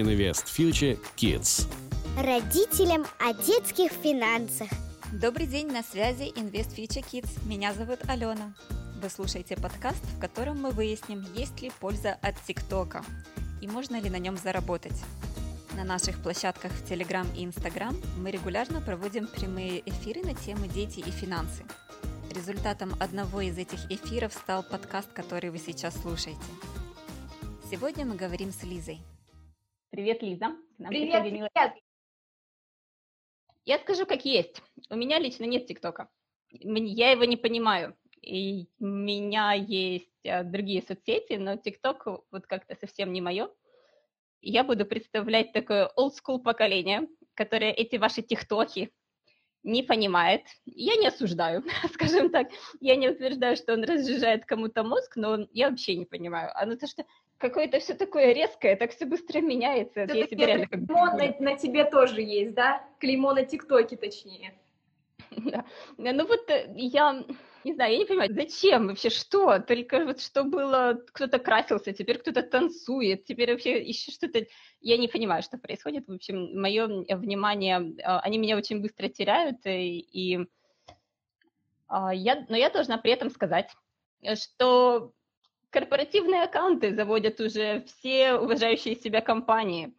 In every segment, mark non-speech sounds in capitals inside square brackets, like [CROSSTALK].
Invest Future Kids. Родителям о детских финансах. Добрый день, на связи Invest Future Kids. Меня зовут Алена. Вы слушаете подкаст, в котором мы выясним, есть ли польза от ТикТока и можно ли на нем заработать. На наших площадках в Telegram и Instagram мы регулярно проводим прямые эфиры на темы «Дети и финансы». Результатом одного из этих эфиров стал подкаст, который вы сейчас слушаете. Сегодня мы говорим с Лизой. Привет, Лиза. Нам привет, привет. Я скажу, как есть. У меня лично нет ТикТока. Я его не понимаю. И у меня есть э, другие соцсети, но ТикТок вот как-то совсем не мое. Я буду представлять такое олдскул поколение, которое эти ваши тиктоки не понимает. Я не осуждаю, [LAUGHS] скажем так. Я не утверждаю, что он разжижает кому-то мозг, но я вообще не понимаю. А ну то, что какое-то все такое резкое, так все быстро меняется. Это я себе реально как клеймо на, на тебе тоже есть, да? Клеймо на ТикТоке, точнее. [LAUGHS] Да. Ну вот э, я не знаю, я не понимаю, зачем вообще, что? Только вот что было, кто-то красился, теперь кто-то танцует, теперь вообще еще что-то, я не понимаю, что происходит. В общем, мое внимание, а, они меня очень быстро теряют, и, и а, я, но я должна при этом сказать, что корпоративные аккаунты заводят уже все уважающие себя компании.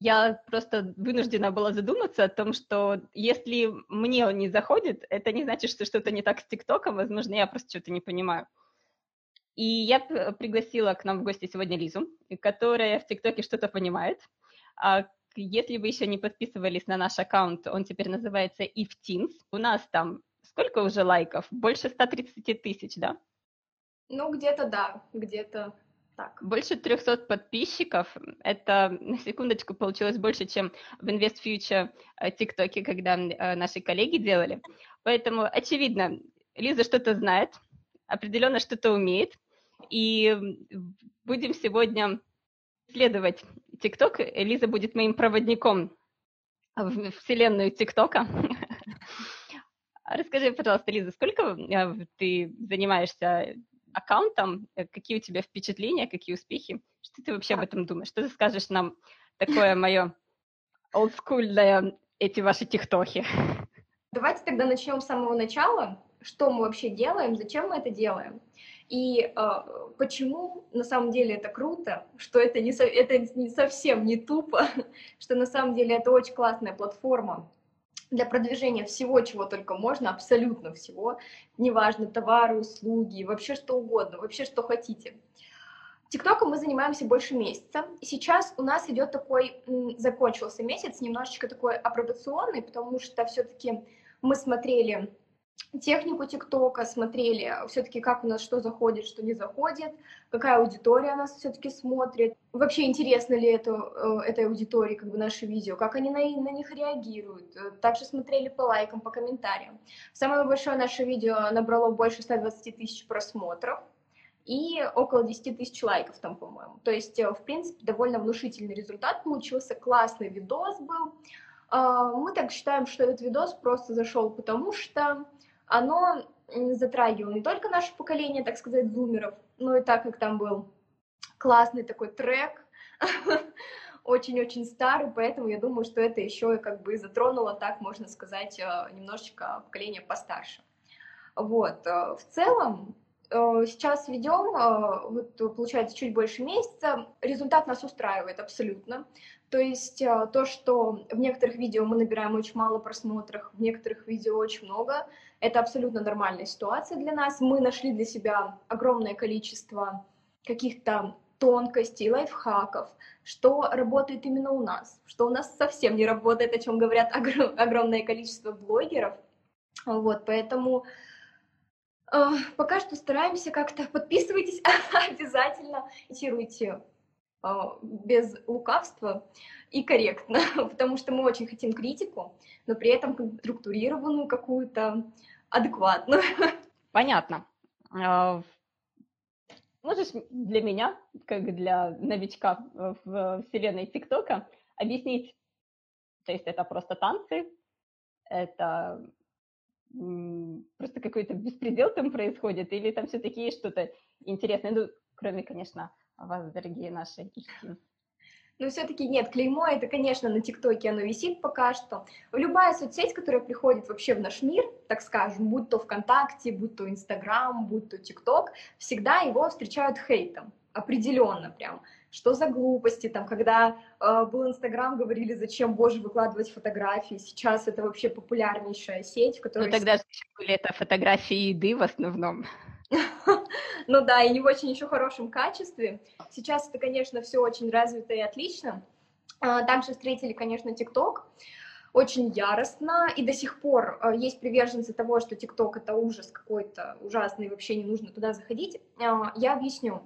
Я просто вынуждена была задуматься о том, что если мне он не заходит, это не значит, что что-то не так с ТикТоком, возможно, я просто что-то не понимаю. И я пригласила к нам в гости сегодня Лизу, которая в ТикТоке что-то понимает. А если вы еще не подписывались на наш аккаунт, он теперь называется If Teens. У нас там сколько уже лайков? Больше 130 тысяч, да? Ну, где-то да, где-то так. Больше 300 подписчиков. Это, на секундочку, получилось больше, чем в Invest Future э, ТикТоке, когда э, наши коллеги делали. Поэтому, очевидно, Лиза что-то знает, определенно что-то умеет. И будем сегодня исследовать ТикТок. Лиза будет моим проводником в вселенную ТикТока. [LAUGHS] Расскажи, пожалуйста, Лиза, сколько э, ты занимаешься аккаунтом, э, какие у тебя впечатления, какие успехи, что ты вообще об этом думаешь? Что ты скажешь нам такое мое олдскульное, эти ваши тиктохи? Давайте тогда начнем с самого начала. Что мы вообще делаем, зачем мы это делаем? И э, почему на самом деле это круто, что это не, со, это не совсем не тупо, [LAUGHS] что на самом деле это очень классная платформа, для продвижения всего, чего только можно, абсолютно всего, неважно, товары, услуги, вообще что угодно, вообще что хотите. ТикТоком мы занимаемся больше месяца. Сейчас у нас идет такой, закончился месяц, немножечко такой апробационный, потому что все-таки мы смотрели технику ТикТока, смотрели все-таки, как у нас что заходит, что не заходит, какая аудитория нас все-таки смотрит, вообще интересно ли это, э, этой аудитории как бы наши видео, как они на, на них реагируют. Также смотрели по лайкам, по комментариям. Самое большое наше видео набрало больше 120 тысяч просмотров и около 10 тысяч лайков там, по-моему. То есть, э, в принципе, довольно внушительный результат получился, классный видос был. А, мы так считаем, что этот видос просто зашел, потому что оно затрагивало не только наше поколение, так сказать, зумеров, но и так как там был классный такой трек, [LAUGHS] очень-очень старый, поэтому я думаю, что это еще и как бы затронуло, так можно сказать, э, немножечко поколение постарше. Вот, э, в целом, сейчас ведем, вот получается чуть больше месяца, результат нас устраивает абсолютно. То есть то, что в некоторых видео мы набираем очень мало просмотров, в некоторых видео очень много, это абсолютно нормальная ситуация для нас. Мы нашли для себя огромное количество каких-то тонкостей, лайфхаков, что работает именно у нас, что у нас совсем не работает, о чем говорят огромное количество блогеров. Вот, поэтому э, пока что стараемся как-то [LAUGHS] подписывайтесь [LAUGHS] обязательно, инициируйте э, без лукавства и корректно, [LAUGHS] потому что мы очень хотим критику, но при этом структурированную какую-то, адекватную. Понятно. А, можешь для меня, как для новичка в вселенной ТикТока, объяснить, то есть это просто танцы, это просто какой-то беспредел там происходит, или там все-таки есть что-то интересное, ну, кроме, конечно, вас, дорогие наши истины. Но все-таки нет, клеймо это, конечно, на ТикТоке оно висит пока что. Любая соцсеть, которая приходит вообще в наш мир, так скажем, будь то ВКонтакте, будь то Инстаграм, будь то ТикТок, всегда его встречают хейтом, определенно прям. Что за глупости, там, когда э, был Инстаграм, говорили, зачем, боже, выкладывать фотографии, сейчас это вообще популярнейшая сеть, в которой... Ну тогда были это фотографии еды в основном. [LAUGHS] Ну да, и не в очень еще хорошем качестве. Сейчас это, конечно, все очень развито и отлично. А, также встретили, конечно, ТикТок очень яростно, и до сих пор а, есть приверженцы того, что ТикТок это ужас какой-то ужасный, вообще не нужно туда заходить. А, я объясню.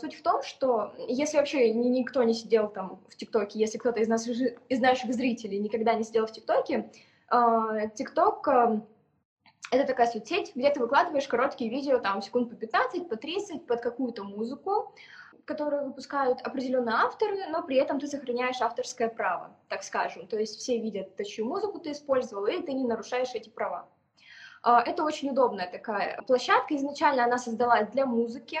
Суть в том, что если вообще никто не сидел там в ТикТоке, если кто-то из, нас, из наших зрителей никогда не сидел в ТикТоке, ТикТок это такая соцсеть, где ты выкладываешь короткие видео, там, секунд по 15, по 30, под какую-то музыку, которую выпускают определенные авторы, но при этом ты сохраняешь авторское право, так скажем. То есть все видят, чью музыку ты использовал, и ты не нарушаешь эти права. А, это очень удобная такая площадка. Изначально она создалась для музыки,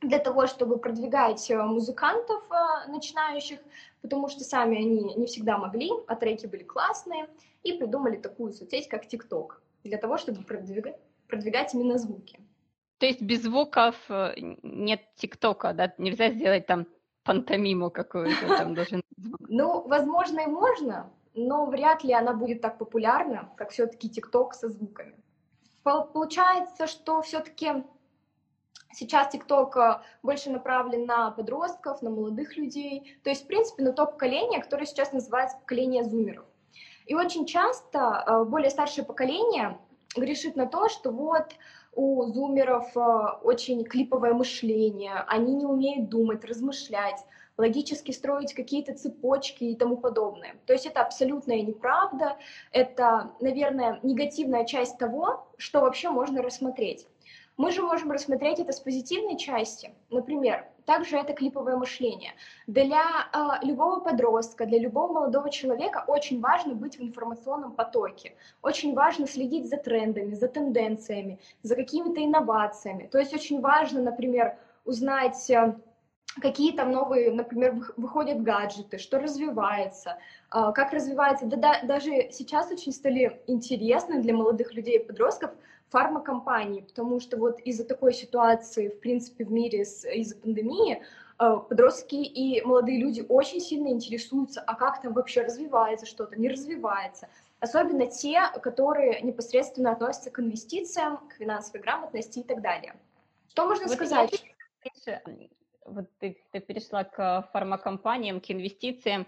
для того, чтобы продвигать э, музыкантов э, начинающих, потому что сами они не всегда могли, а треки были классные, и придумали такую соцсеть, как TikTok для того, чтобы продвигать, продвигать именно звуки. То есть без звуков э, нет ТикТока, да? Нельзя сделать там пантомиму какую-то, [LAUGHS] там должен. Ну, возможно, и можно, но вряд ли она будет так популярна, как все-таки ТикТок со звуками. Получается, что все-таки сейчас ТикТок э, больше направлен на подростков, на молодых людей, то есть, в принципе, на то поколение, которое сейчас называется поколение зумеров. И очень часто э, более старшее поколение грешит на то, что вот у зумеров э, очень клиповое мышление, они не умеют думать, размышлять, логически строить какие-то цепочки и тому подобное. То есть это абсолютная неправда, это, наверное, негативная часть того, что вообще можно рассмотреть. Мы же можем рассмотреть это с позитивной части. Например, также это клиповое мышление. Для э, любого подростка, для любого молодого человека очень важно быть в информационном потоке. Очень важно следить за трендами, за тенденциями, за какими-то инновациями. То есть очень важно, например, узнать... Э, какие там новые, например, выходят гаджеты, что развивается, а, как развивается. Да, да, даже сейчас очень стали интересны для молодых людей и подростков фармакомпании, потому что вот из-за такой ситуации, в принципе, в мире из-за пандемии, а, подростки и молодые люди очень сильно интересуются, а как там вообще развивается что-то, не развивается. Особенно те, которые непосредственно относятся к инвестициям, к финансовой грамотности и так далее. Что можно вот сказать? вот ты, ты перешла к фармакомпаниям, к инвестициям.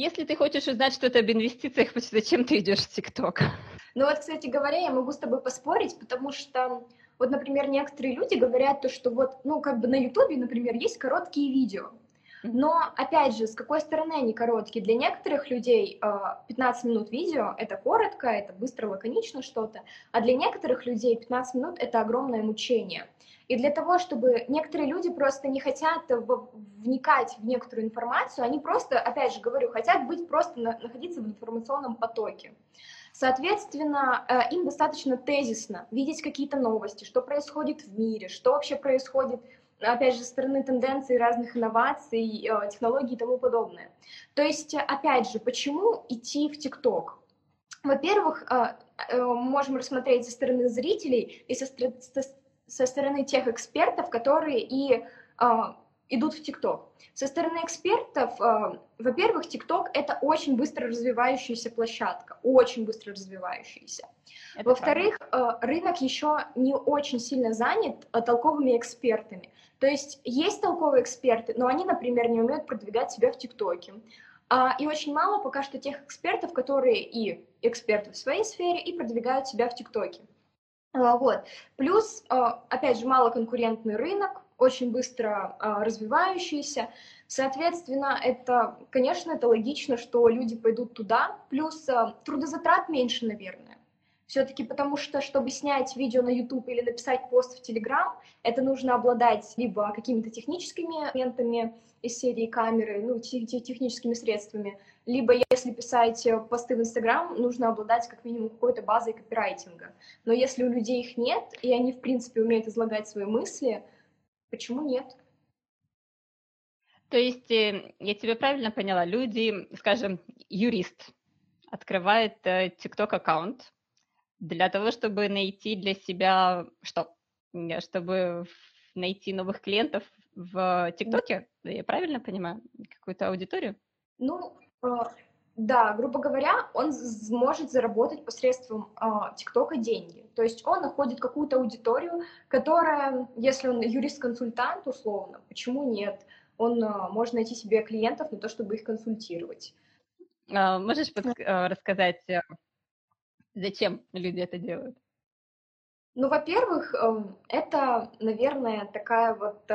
Если ты хочешь узнать что-то об инвестициях, [LAUGHS] зачем ты идешь в ТикТок? Ну вот, кстати говоря, я могу с тобой поспорить, потому что, вот, например, некоторые люди говорят то, что вот, ну, как бы на Ютубе, например, есть короткие видео, но, опять же, с какой стороны они короткие? Для некоторых людей 15 а, минут видео — это коротко, это быстро, лаконично что-то, а для некоторых людей 15 минут — это огромное мучение. И для того, чтобы некоторые люди просто не хотят вникать в некоторую информацию, они просто, опять же говорю, хотят быть просто находиться в информационном потоке. Соответственно, э, им достаточно тезисно видеть какие-то новости, что происходит в мире, что вообще происходит опять же, со стороны тенденций разных инноваций, э, технологий и тому подобное. То есть, опять же, почему идти в ТикТок? Во-первых, э, можем рассмотреть со стороны зрителей и со, со стороны тех экспертов, которые и идут в ТикТок. Со стороны экспертов, э, во-первых, ТикТок — это очень быстро развивающаяся площадка, очень быстро развивающаяся. Во-вторых, э, рынок еще не очень сильно занят э, толковыми экспертами. То есть есть толковые эксперты, но они, например, не умеют продвигать себя в ТикТоке. А, и очень мало пока что тех экспертов, которые и эксперты в своей сфере, и продвигают себя в ТикТоке. Вот. Плюс, опять же, малоконкурентный рынок, очень быстро а, развивающиеся. Соответственно, это, конечно, это логично, что люди пойдут туда, плюс а, трудозатрат меньше, наверное. Все-таки потому что, чтобы снять видео на YouTube или написать пост в Telegram, это нужно обладать либо какими-то техническими моментами из серии камеры, ну, техническими средствами, либо если писать посты в Instagram, нужно обладать как минимум какой-то базой копирайтинга. Но если у людей их нет, и они, в принципе, умеют излагать свои мысли, Почему нет? То есть, э, я тебя правильно поняла, люди, скажем, юрист открывает э, TikTok аккаунт для того, чтобы найти для себя что? Чтобы найти новых клиентов в ТикТоке? Я правильно понимаю? Какую-то аудиторию? Ну, э, да, грубо говоря, он сможет заработать посредством а, ТикТока деньги. То есть он находит какую-то аудиторию, которая, если он юрист-консультант условно, почему нет? Он а, может найти себе клиентов на то, чтобы их консультировать. А, можешь под, рассказать, э, зачем люди это делают? Ну, во-первых, эм, это, наверное, такая вот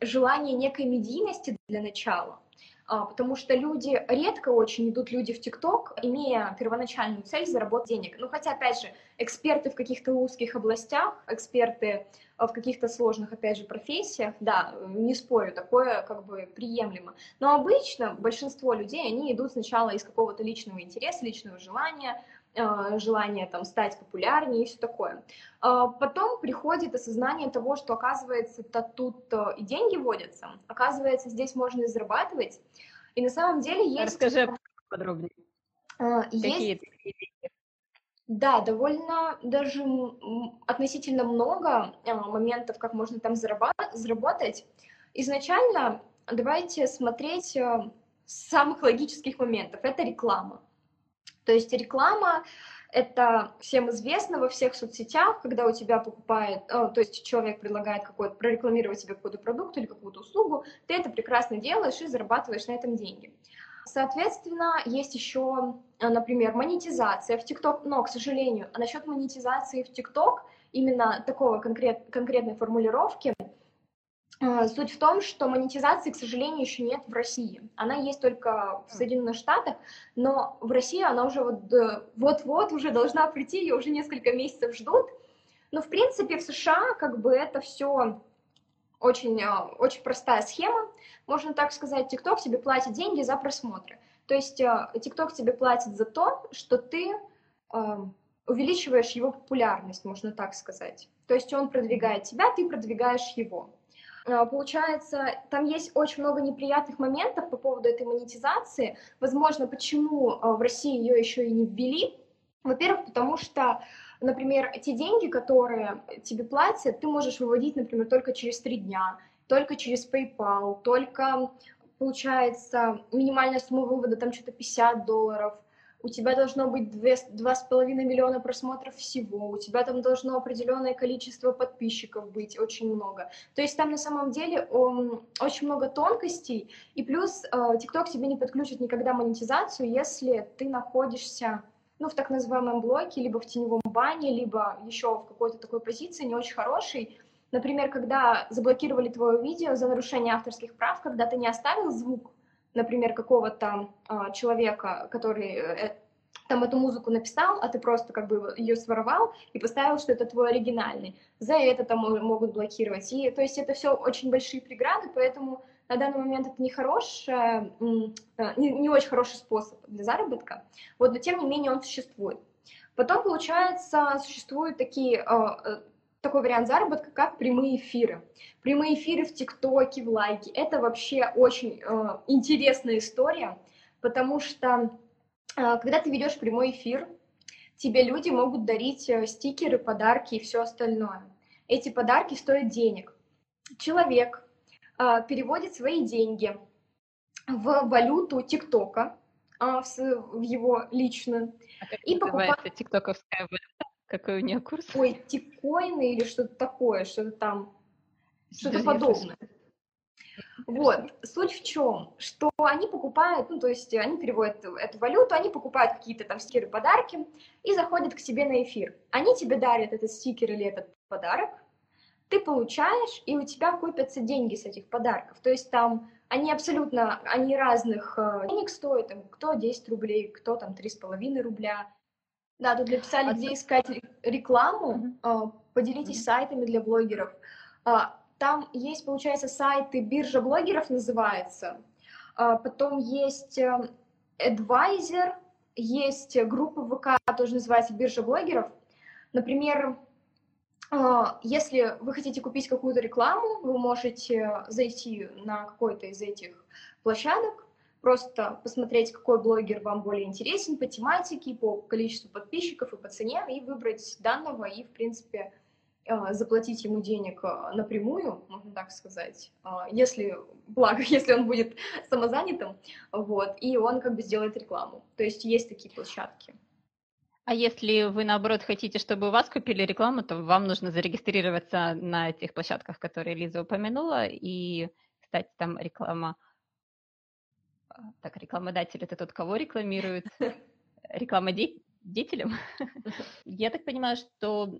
желание некой медийности для начала. А, потому что люди, редко очень идут люди в ТикТок, имея первоначальную цель заработать денег. Ну, хотя, опять же, эксперты в каких-то узких областях, эксперты в каких-то сложных, опять же, профессиях, да, не спорю, такое как бы приемлемо. Но обычно большинство людей, они идут сначала из какого-то личного интереса, личного желания, желание там стать популярнее и все такое. А, потом приходит осознание того, что оказывается -то тут э, и деньги водятся, оказывается здесь можно и зарабатывать. И на самом деле есть... Расскажи подробнее. А, есть... Да, довольно даже относительно много моментов, как можно там заработать. Изначально давайте смотреть э, с самых логических моментов. Это реклама. То есть реклама это всем известно во всех соцсетях, когда у тебя покупает, э, то есть человек предлагает какой-то, прорекламировать себе какой-то продукт или какую-то услугу, ты это прекрасно делаешь и зарабатываешь на этом деньги. Соответственно, есть еще, э, например, монетизация в ТикТок, но, к сожалению, насчет монетизации в ТикТок, именно такого конкрет, конкретной формулировки, суть в том, что монетизации, к сожалению, еще нет в России. Она есть только в Соединенных Штатах, но в России она уже вот-вот уже должна прийти, ее уже несколько месяцев ждут. Но, в принципе, в США как бы это все очень, а, очень простая схема. Можно так сказать, TikTok тебе платит деньги за просмотры. То есть а, TikTok тебе платит за то, что ты увеличиваешь его популярность, можно так сказать. То есть он продвигает тебя, ты продвигаешь его. А, получается, там есть очень много неприятных моментов по поводу этой монетизации. Возможно, почему а, в России ее еще и не ввели. Во-первых, потому что, например, те деньги, которые тебе платят, ты можешь выводить, например, только через три дня, только через PayPal, только, получается, минимальная сумма вывода там что-то 50 долларов у тебя должно быть два с половиной миллиона просмотров всего, у тебя там должно определенное количество подписчиков быть, очень много. То есть там на самом деле очень много тонкостей, и плюс uh, TikTok тебе не подключит никогда монетизацию, если ты находишься ну, в так называемом блоке, либо в теневом бане, либо еще в какой-то такой позиции не очень хорошей. Например, когда заблокировали твое видео за нарушение авторских прав, когда ты не оставил звук, например, какого-то а, человека, который э, там эту музыку написал, а ты просто как бы ее своровал и поставил, что это твой оригинальный. За это там могут блокировать. И то есть это все очень большие преграды, поэтому на данный момент это не хороший, э, не, не очень хороший способ для заработка. Вот, но тем не менее он существует. Потом, получается, существуют такие а, такой вариант заработка, как прямые эфиры. Прямые эфиры в ТикТоке, в Лайке. Это вообще очень э, интересная история, потому что э, когда ты ведешь прямой эфир, тебе люди могут дарить э, стикеры, подарки и все остальное. Эти подарки стоят денег. Человек э, переводит свои деньги в валюту ТикТока, э, в, в его личную. А как и покупает... тиктоковская валюта? Какой у нее курс? Ой, тикоины или что-то такое, что-то там, что-то подобное. Вот, суть в чем, что они покупают, ну, то есть они переводят эту валюту, они покупают какие-то там стикеры, подарки и заходят к тебе на эфир. Они тебе дарят этот стикер или этот подарок, ты получаешь, и у тебя копятся деньги с этих подарков. То есть там они абсолютно, они разных э, денег стоят, там, кто 10 рублей, кто там 3,5 рубля, да, тут написали, а где искать рекламу. Uh-huh. Поделитесь сайтами для блогеров. А, там есть, получается, сайты биржа блогеров называется. А, потом есть эм, Advisor, есть группа ВК, тоже называется биржа блогеров. Например, а, если вы хотите купить какую-то рекламу, вы можете зайти на какой-то из этих площадок, просто посмотреть, какой блогер вам более интересен по тематике, по количеству подписчиков и по цене, и выбрать данного, и, в принципе, а, заплатить ему денег а, напрямую, можно так сказать, если, благо, [LAUGHS] если он будет самозанятым, вот, и он как бы сделает рекламу. То есть есть такие площадки. А если вы, наоборот, хотите, чтобы у вас купили рекламу, то вам нужно зарегистрироваться на этих площадках, которые Лиза упомянула, и, кстати, там реклама... А, так, рекламодатель — это тот, кого рекламирует? Рекламодетелем? Я так понимаю, что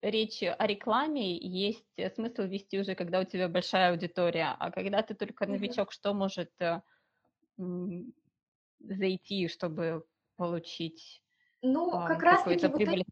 речь о рекламе есть смысл вести уже, когда у тебя большая аудитория, а когда ты только новичок, что может э, зайти, чтобы получить ну, как раз-таки вот эти,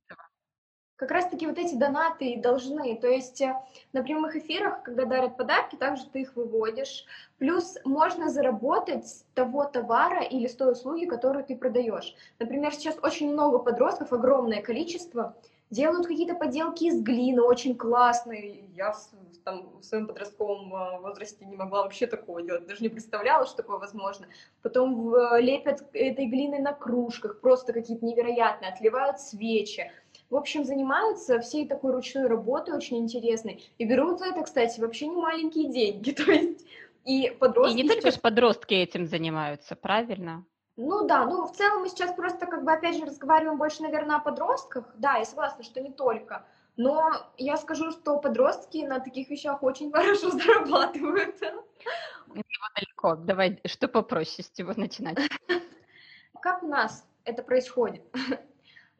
как раз-таки вот эти донаты должны, то есть э, на прямых эфирах, когда дарят подарки, также ты их выводишь, плюс можно заработать с того товара или с той услуги, которую ты продаешь. Например, сейчас очень много подростков, огромное количество, делают какие-то поделки из глины, очень классные. Я там, в своем подростковом а, возрасте не могла вообще такого делать, даже не представляла, что такое возможно. Потом лепят этой глиной на кружках, просто какие-то невероятные, отливают свечи. В общем, занимаются всей такой ручной работой очень интересной. И берут за это, кстати, вообще не маленькие деньги. [LAUGHS] То есть и подростки... И не только сейчас... подростки этим занимаются, правильно? Ну да, ну в целом мы сейчас просто как бы опять же разговариваем больше, наверное, о подростках. Да, я согласна, что не только. Но я скажу, что подростки на таких вещах очень хорошо [LAUGHS] зарабатывают. Его далеко. Давай, что попроще с чего начинать? [LAUGHS] Как у нас это происходит?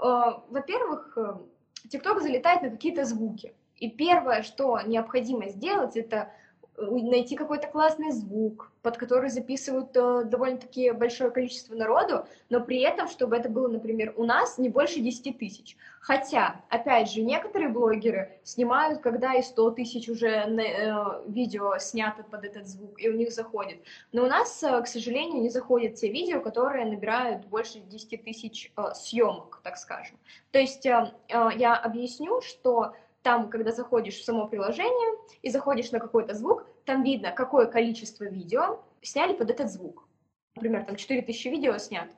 Э, во-первых, TikTok э, залетает на какие-то звуки. И первое, что необходимо сделать, это найти какой-то классный звук, под который записывают э, довольно-таки большое количество народу, но при этом, чтобы это было, например, у нас не больше 10 тысяч. Хотя, опять же, некоторые блогеры снимают, когда и 100 тысяч уже э, видео снято под этот звук, и у них заходит. Но у нас, э, к сожалению, не заходят те видео, которые набирают больше 10 тысяч э, съемок, так скажем. То есть э, э, я объясню, что там, когда заходишь в само приложение и заходишь на какой-то звук, там видно, какое количество видео сняли под этот звук. Например, там 4000 видео снят.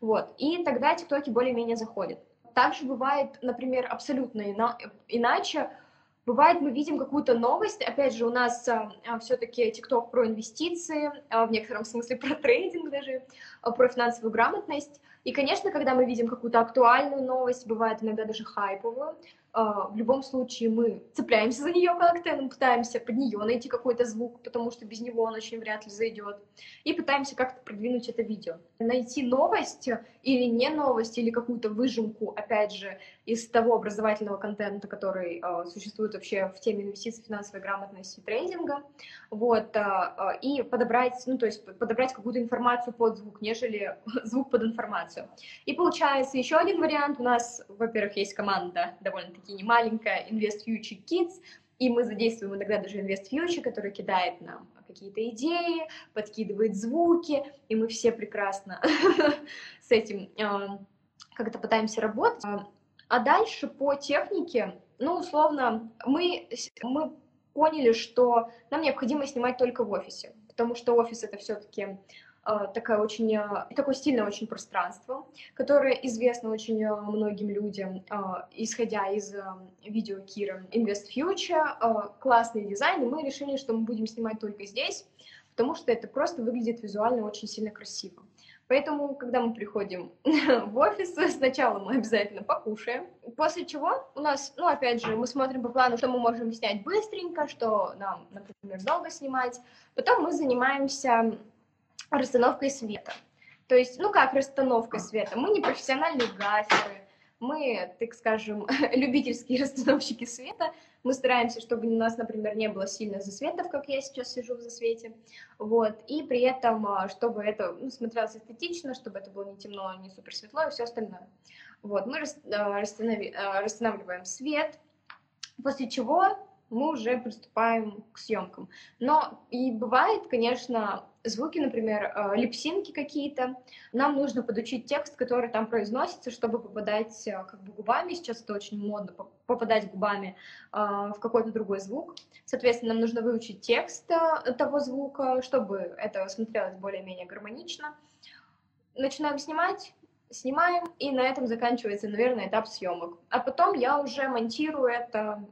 Вот. И тогда тиктоки более-менее заходят. Также бывает, например, абсолютно ина- иначе. Бывает, мы видим какую-то новость, опять же, у нас а, а все-таки ТикТок про инвестиции, а, в некотором смысле про трейдинг даже, а, про финансовую грамотность. И, конечно, когда мы видим какую-то актуальную новость, бывает иногда даже хайповую, в любом случае мы цепляемся за нее как-то, мы пытаемся под нее найти какой-то звук, потому что без него он очень вряд ли зайдет, и пытаемся как-то продвинуть это видео. Найти новость или не новость, или какую-то выжимку, опять же, из того образовательного контента, который э, существует вообще в теме инвестиций, финансовой грамотности трейдинга, вот, э, и подобрать, ну, то есть подобрать какую-то информацию под звук, нежели [LAUGHS] звук под информацию. И получается еще один вариант. У нас, во-первых, есть команда довольно-таки довольно-таки не маленькая Invest Future Kids, и мы задействуем иногда даже Invest Future, который кидает нам какие-то идеи, подкидывает звуки, и мы все прекрасно [LAUGHS] с этим эм, как-то пытаемся работать. А дальше по технике, ну, условно, мы, мы поняли, что нам необходимо снимать только в офисе, потому что офис это все-таки а, такая очень, а, такое стильное очень пространство, которое известно очень а, многим людям, исходя из видео Кира Invest Future, классный дизайн, и мы решили, что мы будем снимать только здесь, потому что это просто выглядит визуально очень сильно красиво. Поэтому, когда мы приходим [LAUGHS] в офис, сначала мы обязательно покушаем, после чего у нас, ну, опять же, мы смотрим по плану, что мы можем снять быстренько, что нам, например, долго снимать. Потом мы занимаемся расстановкой света. То есть, ну как расстановкой света? Мы не профессиональные гаферы, мы, так скажем, [LAUGHS] любительские расстановщики света. Мы стараемся, чтобы у нас, например, не было сильно засветов, как я сейчас сижу в засвете. Вот. И при этом, а, чтобы это ну, смотрелось эстетично, чтобы это было не темно, не супер светло и все остальное. Вот. Мы а, расстанавливаем свет, после чего мы уже приступаем к съемкам. Но и бывает, конечно, звуки, например, э, липсинки какие-то. Нам нужно подучить текст, который там произносится, чтобы попадать э, как бы губами. Сейчас это очень модно, попадать губами э, в какой-то другой звук. Соответственно, нам нужно выучить текст того звука, чтобы это смотрелось более-менее гармонично. Начинаем снимать, снимаем, и на этом заканчивается, наверное, этап съемок. А потом я уже монтирую это,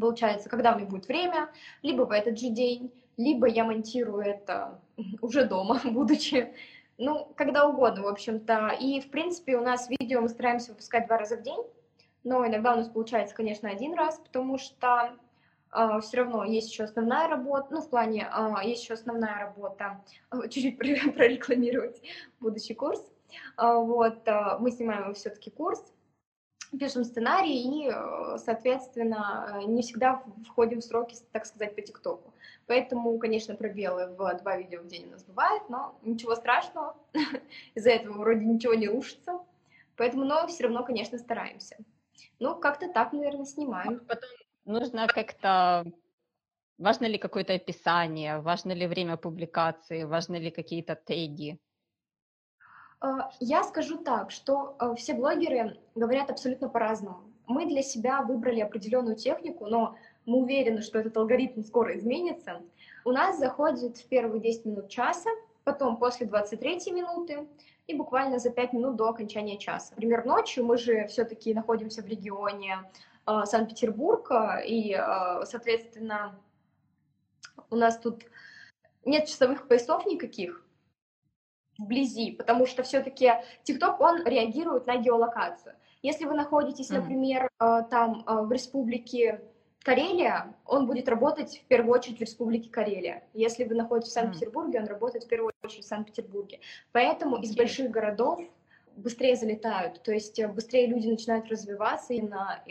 получается, когда у меня будет время, либо в этот же день, либо я монтирую это [LAUGHS] уже дома, [LAUGHS] будучи, ну, когда угодно, в общем-то. И, в принципе, у нас видео мы стараемся выпускать два раза в день, но иногда у нас получается, конечно, один раз, потому что Uh, все равно есть еще основная работа, ну, в плане, uh, есть еще основная работа, uh, [LAUGHS] чуть-чуть прорекламировать будущий курс. Вот, мы снимаем все-таки курс, пишем сценарий и, э, соответственно, не всегда входим в сроки, так сказать, по ТикТоку. Поэтому, конечно, пробелы в два видео в день у нас бывают, но ничего страшного, [LAUGHS] из-за этого вроде ничего не рушится. Поэтому, но все равно, конечно, стараемся. Ну, как-то так, наверное, снимаем. Потом нужно как-то... Важно ли какое-то описание, важно ли время публикации, важны ли какие-то теги? А, я скажу так, что а, все блогеры говорят абсолютно по-разному. Мы для себя выбрали определенную технику, но мы уверены, что этот алгоритм скоро изменится. У нас заходит в первые 10 минут часа, потом после 23 минуты и буквально за 5 минут до окончания часа. Например, ночью мы же все-таки находимся в регионе э, Санкт-Петербурга, и, э, соответственно, у нас тут нет часовых поясов никаких, вблизи, потому что все-таки TikTok, он реагирует на геолокацию. Если вы находитесь, например, mm-hmm. там э, в республике Карелия, он будет работать в первую очередь в республике Карелия. Если вы находитесь в Санкт-Петербурге, он работает в первую очередь в Санкт-Петербурге. Поэтому из больших городов быстрее залетают, то есть быстрее люди начинают развиваться именно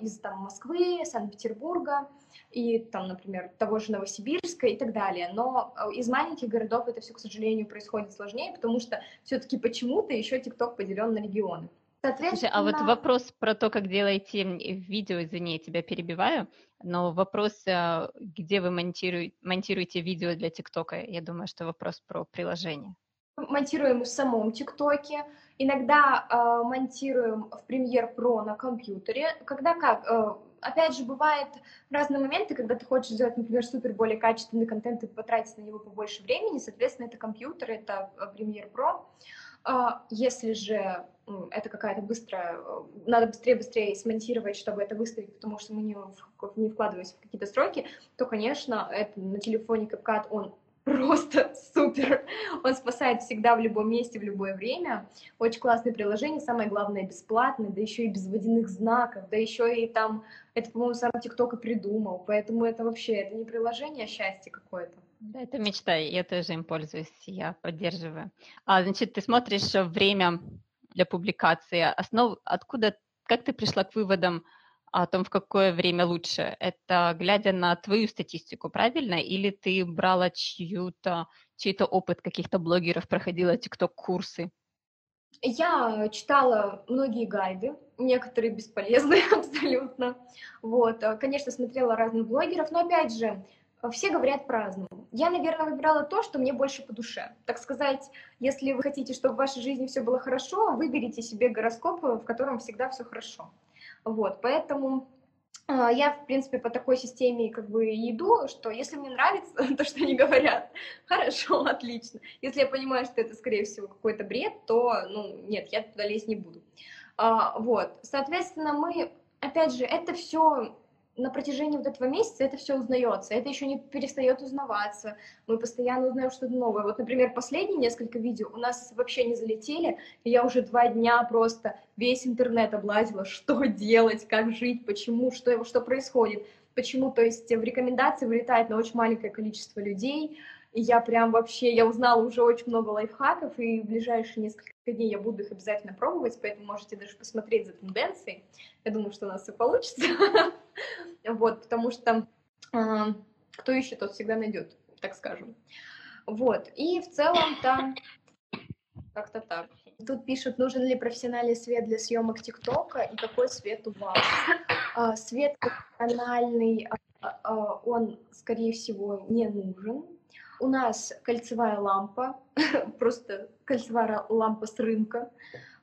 из там, Москвы, Санкт-Петербурга и там, например, того же Новосибирска и так далее. Но э, из маленьких городов это все, к сожалению, происходит сложнее, потому что все-таки почему-то еще ТикТок поделен на регионы. Слушай, а вот вопрос про то, как делаете видео, извини, я тебя перебиваю, но вопрос, э, где вы монтируете, монтируете видео для ТикТока, я думаю, что вопрос про приложение. Монтируем в самом ТикТоке, иногда э, монтируем в Premiere Pro на компьютере, когда как, э, опять же, бывает разные моменты, когда ты хочешь сделать, например, супер более качественный контент и потратить на него побольше времени, соответственно, это компьютер, это э, Premiere Pro. А если же это какая-то быстрая, э, надо быстрее-быстрее смонтировать, чтобы это выставить, потому что мы не, не вкладываемся в какие-то сроки, то, конечно, это на телефоне CapCut, он просто [LAUGHS] супер. Он спасает всегда в любом месте, в любое время. Очень классное приложение, самое главное, бесплатное, да еще и без водяных знаков, да еще и там, это, по-моему, сам ТикТок и придумал, поэтому это вообще, это не приложение, а счастье какое-то. Да, это мечта, я тоже им пользуюсь, я поддерживаю. А, значит, ты смотришь время для публикации, основ... откуда, как ты пришла к выводам о том, в какое время лучше? Это глядя на твою статистику, правильно? Или ты брала чью-то, чей-то опыт каких-то блогеров, проходила тикток-курсы? Я читала многие гайды, некоторые бесполезные [LAUGHS] абсолютно. Вот, конечно, смотрела разных блогеров, но опять же, все говорят по-разному. Я, наверное, выбирала то, что мне больше по душе. Так сказать, если вы хотите, чтобы в вашей жизни все было хорошо, выберите себе гороскоп, в котором всегда все хорошо. Вот, поэтому а, я, в принципе, по такой системе как бы иду, что если мне нравится [LAUGHS] то, что они говорят, [LAUGHS] хорошо, [LAUGHS] отлично. Если я понимаю, что это, скорее всего, какой-то бред, то, ну, нет, я туда лезть не буду. А, вот, соответственно, мы, опять же, это все на протяжении вот этого месяца это все узнается, это еще не перестает узнаваться, мы постоянно узнаем что-то новое. Вот, например, последние несколько видео у нас вообще не залетели, и я уже два дня просто весь интернет облазила, что делать, как жить, почему, что, что происходит, почему, то есть в рекомендации вылетает на очень маленькое количество людей, и я прям вообще, я узнала уже очень много лайфхаков, и в ближайшие несколько дней я буду их обязательно пробовать, поэтому можете даже посмотреть за тенденцией. Я думаю, что у нас все получится. [LAUGHS] Вот, потому что а, кто ищет, тот всегда найдет, так скажем. Вот, и в целом там как-то так. Тут пишут, нужен ли профессиональный свет для съемок ТикТока и какой свет у вас. [COUGHS] А, свет профессиональный, а, а, он, скорее всего, не нужен. У нас кольцевая лампа, [LAUGHS] просто кольцевая лампа с рынка,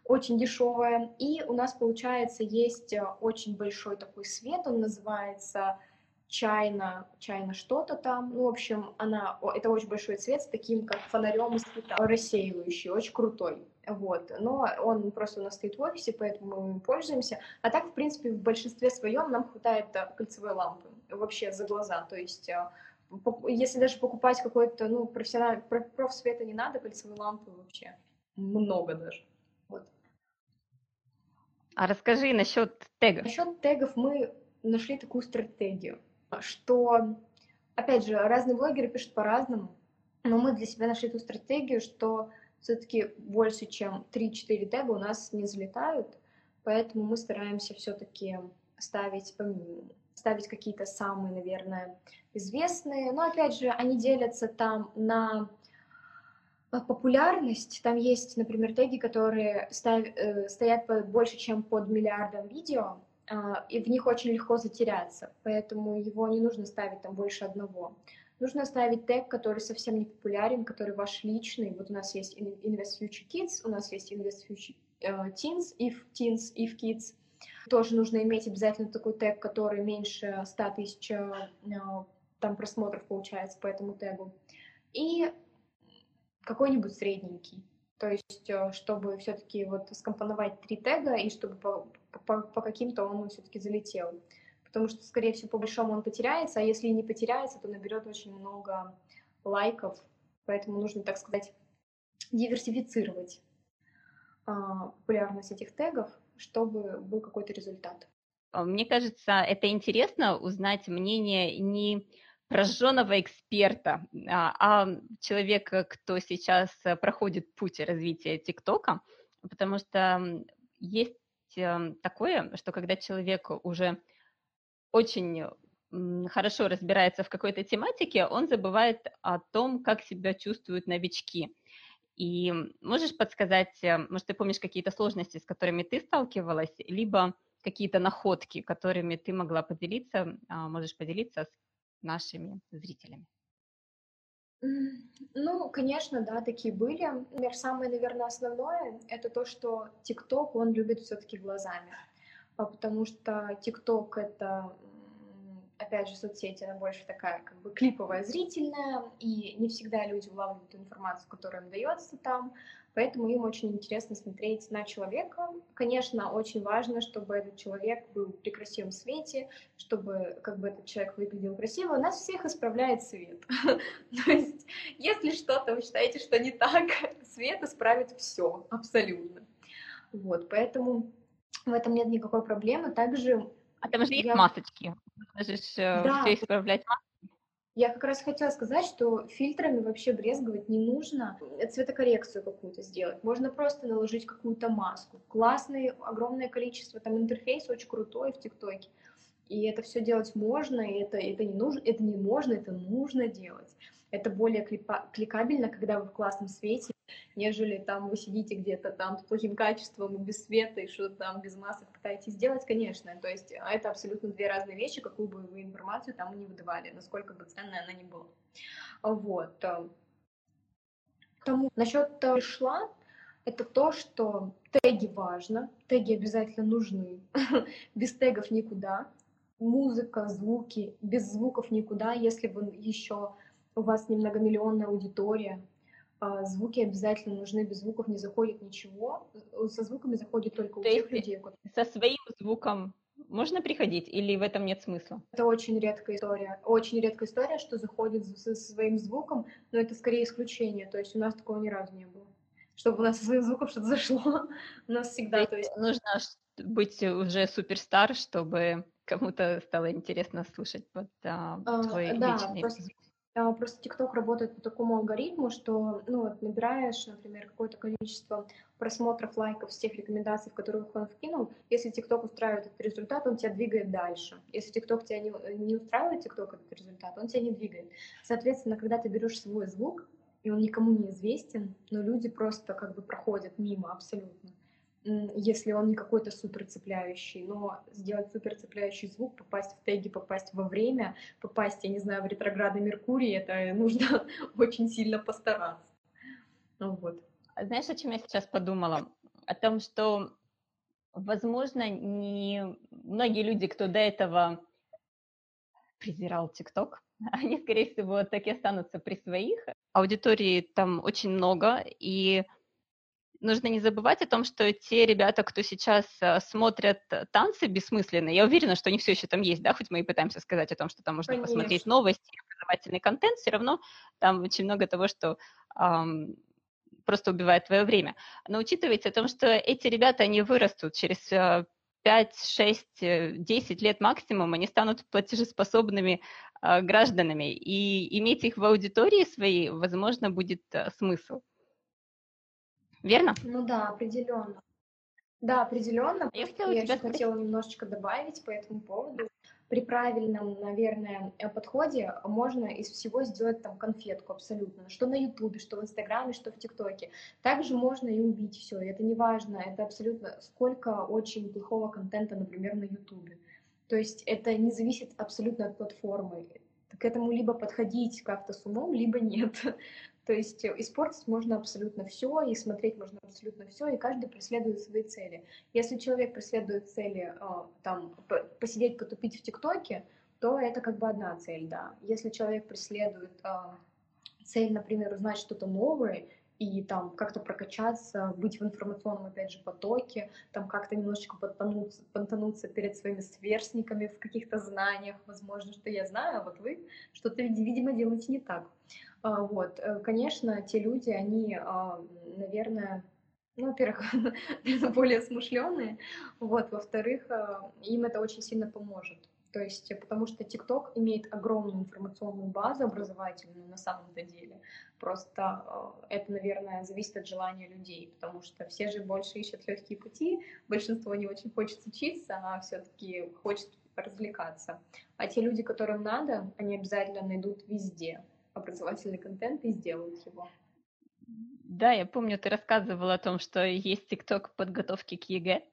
очень дешевая. И у нас, получается, есть очень большой такой свет, он называется чайно, чайно что-то там. Ну, в общем, она, это очень большой цвет с таким, как фонарем из цвета, рассеивающий, очень крутой. Вот. Но он просто у нас стоит в офисе, поэтому мы им пользуемся. А так, в принципе, в большинстве своем нам хватает э, кольцевой лампы вообще за глаза. То есть э, если даже покупать какой-то, ну, профессиональный, профсвета не надо, кольцевой лампы вообще много даже. А расскажи насчет тегов. Насчет тегов мы нашли такую стратегию что, опять же, разные блогеры пишут по-разному, но мы для себя нашли ту стратегию, что все-таки больше, чем 3-4 тега у нас не залетают, поэтому мы стараемся все-таки ставить минимуму. Ставить какие-то самые, наверное, известные, но опять же, они делятся там на популярность. Там есть, например, теги, которые став, э, стоят больше, чем под миллиардом видео, а, и в них очень легко затеряться, поэтому его не нужно ставить там больше одного. Нужно ставить тег, который совсем не популярен, который ваш личный. Вот у нас есть Invest Future Kids, у нас есть Invest Future uh, Teens, If Teens, If Kids. Тоже нужно иметь обязательно такой тег, который меньше 100 тысяч uh, там просмотров получается по этому тегу. И какой-нибудь средненький. То есть, э, чтобы все-таки вот скомпоновать три тега и чтобы по, по, по каким-то он все-таки залетел. Потому что, скорее всего, по большому он потеряется, а если не потеряется, то наберет очень много лайков. Поэтому нужно, так сказать, диверсифицировать а, популярность этих тегов, чтобы был какой-то результат. А, мне кажется, это интересно узнать мнение не прожженного эксперта, а, а человека, кто сейчас э, проходит путь развития ТикТока, потому что есть эм, такое, что когда человек уже очень хорошо разбирается в какой-то тематике, он забывает о том, как себя чувствуют новички. И можешь подсказать, э, может, ты помнишь какие-то сложности, с которыми ты сталкивалась, либо какие-то находки, которыми ты могла поделиться, а, можешь поделиться с нашими зрителями? Ну, конечно, да, такие были. Например, самое, наверное, основное — это то, что ТикТок, он любит все таки глазами. А потому что ТикТок — это, опять же, соцсети, она больше такая как бы клиповая, зрительная, и не всегда люди улавливают информацию, которая им дается там поэтому им очень интересно смотреть на человека. Конечно, очень важно, чтобы этот человек был при красивом свете, чтобы как бы этот человек выглядел красиво. У нас всех исправляет свет. [LAUGHS] То есть, если что-то вы считаете, что не так, [LAUGHS] свет исправит все, абсолютно. Вот, поэтому в этом нет никакой проблемы. Также а там же есть масочки. Же э, да. все исправлять масочки. Я как раз хотела сказать, что фильтрами вообще брезговать не нужно, цветокоррекцию какую-то сделать. Можно просто наложить какую-то маску. Классное, огромное количество, там интерфейс очень крутой в ТикТоке. И это все делать можно, и это, это, не нужно, это не можно, это нужно делать. Это более клипа, кликабельно, когда вы в классном свете, нежели там вы сидите где-то там с плохим качеством без света, и что-то там без масок пытаетесь сделать, конечно. То есть а это абсолютно две разные вещи, какую бы вы информацию там не выдавали, насколько бы ценная она ни была. Вот. Тому насчет э, шла, это то, что теги важно, теги обязательно нужны, [LAUGHS] без тегов никуда, музыка, звуки, без звуков никуда, если вы еще у вас не многомиллионная аудитория, звуки обязательно нужны, без звуков не заходит ничего, со звуками заходит только у То тех людей. Со своим звуком можно приходить или в этом нет смысла? Это очень редкая история. Очень редкая история, что заходит со своим звуком, но это скорее исключение. То есть у нас такого ни разу не было. Чтобы у нас со своим звуком что-то зашло. [LAUGHS] У нас всегда... То есть, то есть... нужно быть уже суперстар, чтобы кому-то стало интересно слушать под а, твой а, да, личный просто, а, просто TikTok работает по такому алгоритму, что ну, вот набираешь, например, какое-то количество просмотров, лайков с тех рекомендаций, в которых он вкинул. Если TikTok устраивает этот результат, он тебя двигает дальше. Если TikTok тебя не, не устраивает, TikTok этот результат, он тебя не двигает. Соответственно, когда ты берешь свой звук и он никому не известен, но люди просто как бы проходят мимо абсолютно если он не какой-то супер цепляющий, но сделать супер цепляющий звук, попасть в теги, попасть во время, попасть, я не знаю, в ретроградный Меркурий, это нужно [LAUGHS] очень сильно постараться. Ну вот. Знаешь, о чем я сейчас подумала? О том, что, возможно, не многие люди, кто до этого презирал ТикТок, [LAUGHS] они, скорее всего, так и останутся при своих. Аудитории там очень много, и нужно не забывать о том, что те ребята, кто сейчас э, смотрят танцы бессмысленные, я уверена, что они все еще там есть, да, хоть мы и пытаемся сказать о том, что там можно Конечно. посмотреть новости, образовательный контент, все равно там очень много того, что эм, просто убивает твое время. Но учитывайте о том, что эти ребята, они вырастут через 5, 6, 10 лет максимум, они станут платежеспособными э, гражданами, и иметь их в аудитории своей, возможно, будет э, смысл. Верно? Ну да, определенно. Да, определенно. Я, хотела, я еще хотела немножечко добавить по этому поводу. При правильном, наверное, э, подходе можно из всего сделать там конфетку абсолютно. Что на Ютубе, что в Инстаграме, что в ТикТоке. Также можно и убить все. Это не важно. Это абсолютно сколько очень плохого контента, например, на Ютубе. То есть это не зависит абсолютно от платформы. К этому либо подходить как-то с умом, либо нет. То есть э, испортить можно абсолютно все, и смотреть можно абсолютно все, и каждый преследует свои цели. Если человек преследует цели а, там посидеть, потупить в ТикТоке, то это как бы одна цель, да. Если человек преследует а, цель, например, узнать что-то новое и там как-то прокачаться, быть в информационном, опять же, потоке, там как-то немножечко подтонуться, подтонуться перед своими сверстниками в каких-то знаниях, возможно, что я знаю, а вот вы что-то, видимо, делаете не так. А, вот, э, конечно, те люди, они, а, наверное, ну, во-первых, [LAUGHS] более смышленые, вот, во-вторых, а, им это очень сильно поможет. То есть, потому что TikTok имеет огромную информационную базу образовательную на самом-то деле. Просто это, наверное, зависит от желания людей, потому что все же больше ищут легкие пути, большинство не очень хочет учиться, а все-таки хочет развлекаться. А те люди, которым надо, они обязательно найдут везде образовательный контент и сделают его. Да, я помню, ты рассказывала о том, что есть TikTok подготовки к ЕГЭ.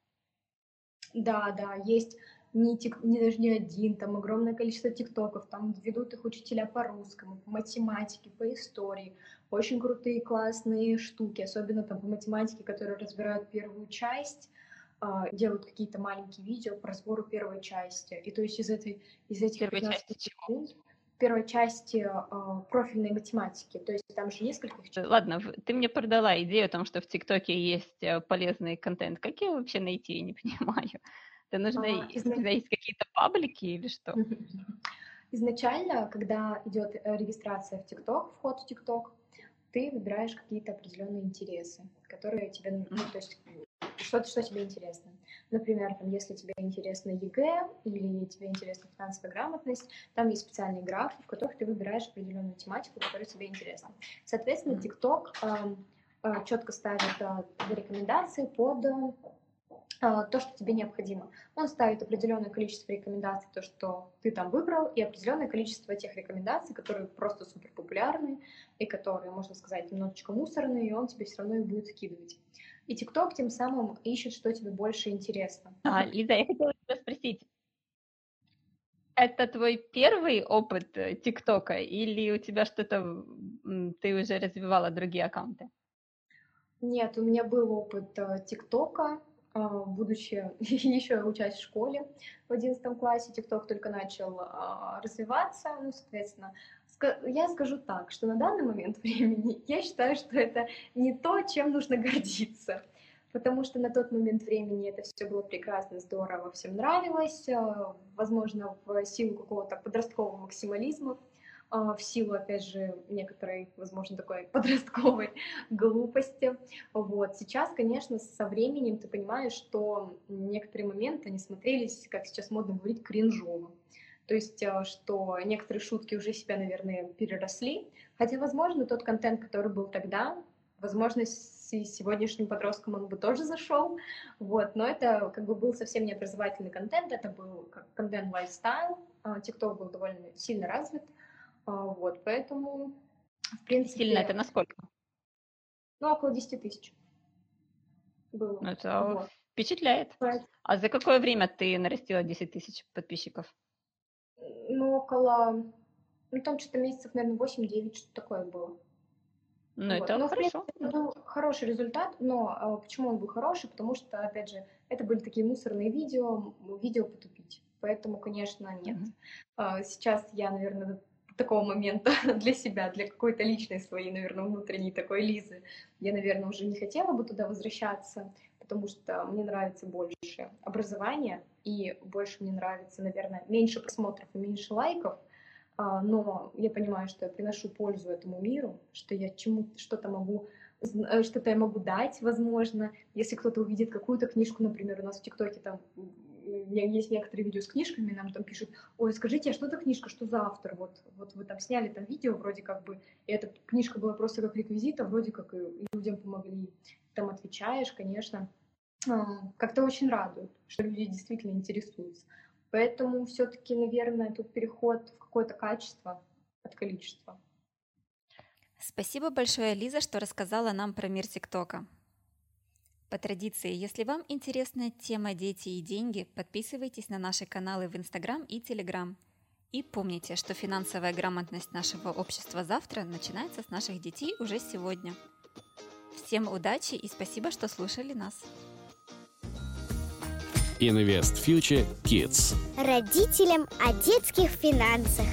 Да, да, есть не, тик, не даже не один, там огромное количество тиктоков, там ведут их учителя по русскому, по математике, по истории. Очень крутые, классные штуки, особенно там по математике, которые разбирают первую часть, а, делают какие-то маленькие видео по разбору первой части. И то есть из этой из этих Первой части чего? Первой части э, профильной математики, то есть там же несколько... Ладно, ты мне продала идею о том, что в ТикТоке есть э, полезный контент. Как его вообще найти, я не [LAUGHS] понимаю. Это нужно, а, изна... есть какие-то паблики или что? Изначально, когда идет э, регистрация в TikTok, вход в TikTok, ты выбираешь какие-то определенные интересы, которые тебе, ну, то есть что, что тебе интересно. Например, там, если тебе интересно ЕГЭ или тебе интересна финансовая грамотность, там есть специальные графы, в которых ты выбираешь определенную тематику, которая тебе интересна. Соответственно, TikTok э, э, четко ставит э, рекомендации под э, то, что тебе необходимо. Он ставит определенное количество рекомендаций, то, что ты там выбрал, и определенное количество тех рекомендаций, которые просто супер популярны и которые, можно сказать, немножечко мусорные, и он тебе все равно их будет скидывать. И ТикТок тем самым ищет, что тебе больше интересно. А, Лиза, я хотела тебя спросить, это твой первый опыт э, ТикТока или у тебя что-то, ты уже развивала другие аккаунты? Нет, у меня был опыт э, ТикТока, а, будучи [LAUGHS] еще учась в школе в 11 классе, ТикТок только начал развиваться, ну, соответственно, я скажу так, что на данный момент [LAUGHS] времени я считаю, что это не то, чем нужно [LAUGHS] гордиться. Потому что на тот момент времени это все было прекрасно, здорово, всем нравилось. А, возможно, в силу какого-то подросткового максимализма, а, в силу, опять же, некоторой, возможно, такой [LAUGHS] подростковой глупости. Вот. Сейчас, конечно, со временем ты понимаешь, что некоторые моменты, они смотрелись, как сейчас модно говорить, кринжово. То есть, а, что некоторые шутки уже себя, наверное, переросли. Хотя, возможно, тот контент, который был тогда, возможно, с сегодняшним подростком он бы тоже зашел. Вот. Но это как бы был совсем не образовательный контент, это был контент лайфстайл. TikTok был довольно сильно развит. А, вот, поэтому В принципе, Сильно это насколько? ну, около 10 тысяч было. Ну, это Вот. впечатляет. А за какое время ты нарастила 10 тысяч подписчиков? Около, ну, там что-то месяцев, наверное, 8-9, что такое было. Ну, Вот. это в хорошо. принципе, был хороший результат, но а, почему он был хороший? Потому что, опять же, это были такие мусорные видео, видео потупить. Поэтому, конечно, нет. Мгм. А, Сейчас я, наверное, до такого момента [LAUGHS] для себя, для какой-то личной своей, наверное, внутренней такой Лизы, я, наверное, уже не хотела бы туда возвращаться, потому что мне нравится больше образование, и больше мне нравится, наверное, меньше просмотров и меньше лайков, а, но я понимаю, что я приношу пользу этому миру, что я чему что-то могу э, что-то я могу дать, возможно, если кто-то увидит какую-то книжку, например, у нас в ТикТоке там есть некоторые видео с книжками, нам там пишут, ой, скажите, а что это книжка, что за автор? Вот, вот вы там сняли там видео, вроде как бы, и эта книжка была просто как реквизит, а вроде как и людям помогли. Там отвечаешь, конечно, а, как-то очень радует, что люди действительно интересуются. Поэтому все-таки, наверное, тут переход в какое-то качество от количества. Спасибо большое, Лиза, что рассказала нам про мир ТикТока. По традиции, если вам интересна тема «Дети и деньги», подписывайтесь на наши каналы в Инстаграм и Телеграм. И помните, что финансовая грамотность нашего общества завтра начинается с наших детей уже сегодня. Всем удачи и спасибо, что слушали нас. Invest Future Kids. Родителям о детских финансах.